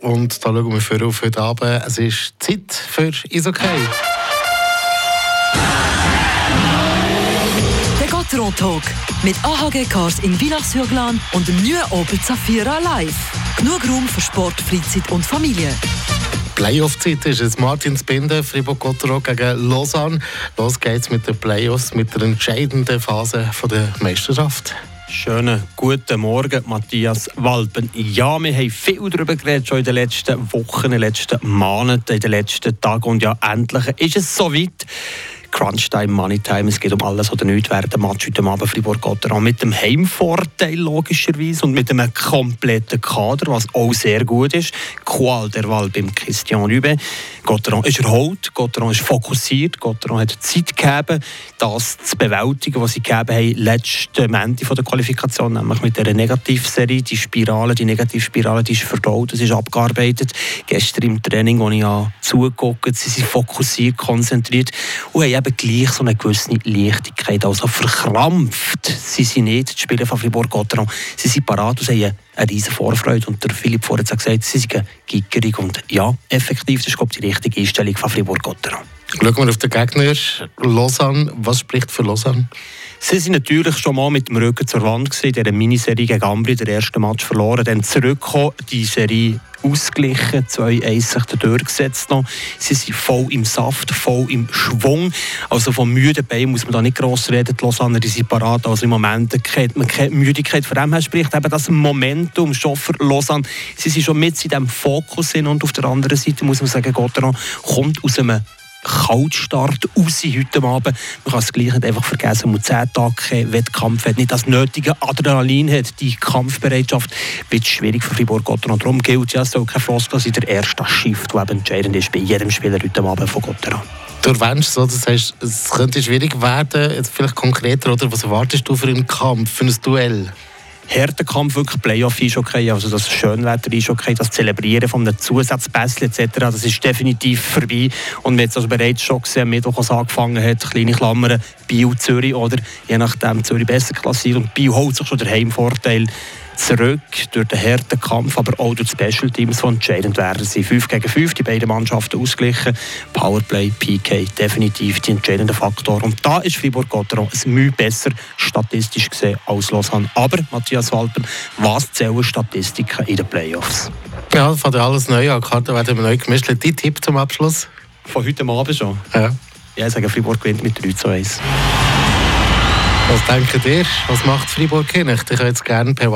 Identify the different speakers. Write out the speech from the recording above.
Speaker 1: Und da schauen wir für auf heute Abend. Es ist Zeit für Isokay.
Speaker 2: Der Gotteron Talk mit AHG Cars in Villach-sur-Glane und dem neuen Opel Zafira Live. Genug Raum für Sport, Freizeit und Familie.
Speaker 1: Playoff-Zeit ist es. Martin Spinde, Fribourg-Gotteron gegen Lausanne. Los geht's mit den Playoffs, mit der entscheidenden Phase der Meisterschaft.
Speaker 3: Schönen guten Morgen, Matthias Walpen. Ja, wir haben viel darüber geredet, schon in den letzten Wochen, in den letzten Monaten, in den letzten Tagen. Und ja, endlich ist es soweit. Crunchtime, Moneytime, es geht um alles oder nichts während dem Match heute Abend Fribourg-Gotteron mit dem Heimvorteil logischerweise und mit einem kompletten Kader, was auch sehr gut ist. Qual der Wahl beim Christian Lübe. Gotteron ist erholt, Gotteron ist fokussiert, Gotteron hat Zeit gegeben, das zu bewältigen, was sie gegeben haben letzte Ende der Qualifikation, nämlich mit der Negativserie, die Spirale, die Negativspirale, die ist verdaut, das ist abgearbeitet. Gestern im Training, wo ich ja zugeguckt, sie sind fokussiert, konzentriert und haben eben gleich so eine gewisse Leichtigkeit, also verkrampft. Sie sind nicht die Spieler von Fribourg-Gotteron, sie sind parat und haben eine riesige Vorfreude. Und der Philipp vorher hat gesagt, sie sind gickerig. Und ja, effektiv, das ist glaube ich, die richtige Einstellung von Fribourg-Gotteron.
Speaker 1: Schauen wir auf den Gegner, Lausanne. Was spricht für Lausanne?
Speaker 3: Sie sind natürlich schon mal mit dem Rücken zur Wand gewesen, in dieser Miniserie gegen Ambri, der erste Match verloren, dann zurückgekommen, die Serie ausgeglichen, 2-1 sich durchgesetzt noch. Sie sind voll im Saft, voll im Schwung. Also von müden Beinen muss man da nicht gross reden. Die Lausanne die sind parat. Also im Moment kennt man keine Müdigkeit. Von dem her spricht eben das Momentum schon für Lausanne. Sie sind schon mit in diesem Fokus und auf der anderen Seite muss man sagen, Gotteron kommt aus einem Kaltstart raus heute Abend. Man kann es gleich nicht einfach vergessen, man 10 Tage Wettkampf hat, nicht das nötige Adrenalin hat, die Kampfbereitschaft, wird schwierig für Fribourg-Gotteron. Darum gilt es soll kein Floskel sein, der erste Shift, der entscheidend ist bei jedem Spieler heute Abend von Gotteron.
Speaker 1: Du erwähnst so, das heißt, es könnte schwierig werden, jetzt vielleicht konkreter, oder was erwartest du für einen Kampf, für ein Duell?
Speaker 3: Härtekampf, wirklich Playoff ist okay, also das Schönwetter ist okay, das Zelebrieren von einem Zusatzpässchen etc., das ist definitiv vorbei. Und wir jetzt also bereits schon gesehen, am Mittwoch, angefangen hat, kleine Klammern, Bio Zürich oder je nachdem Zürich besser klassiert und Bio holt sich schon der Heimvorteil zurück durch den harten Kampf, aber auch durch die Special Teams, die entscheidend werden. Sie 5 gegen 5, die beiden Mannschaften ausgleichen. Powerplay, PK, definitiv die entscheidende Faktor. Und da ist Fribourg-Gotteron ein Mühe besser statistisch gesehen als Lausanne. Aber, Matthias Walpen, was zählen Statistiken in den Playoffs?
Speaker 1: Ja, von der alles neu an. Karten werden neu gemischt. Dein Tipp zum Abschluss?
Speaker 3: Von heute Abend schon?
Speaker 1: Ja.
Speaker 3: Ja, ich sage, Fribourg gewinnt mit 3 zu 1.
Speaker 1: Was denkt ihr? Was macht Fribourg hin? Ich hätte jetzt gerne per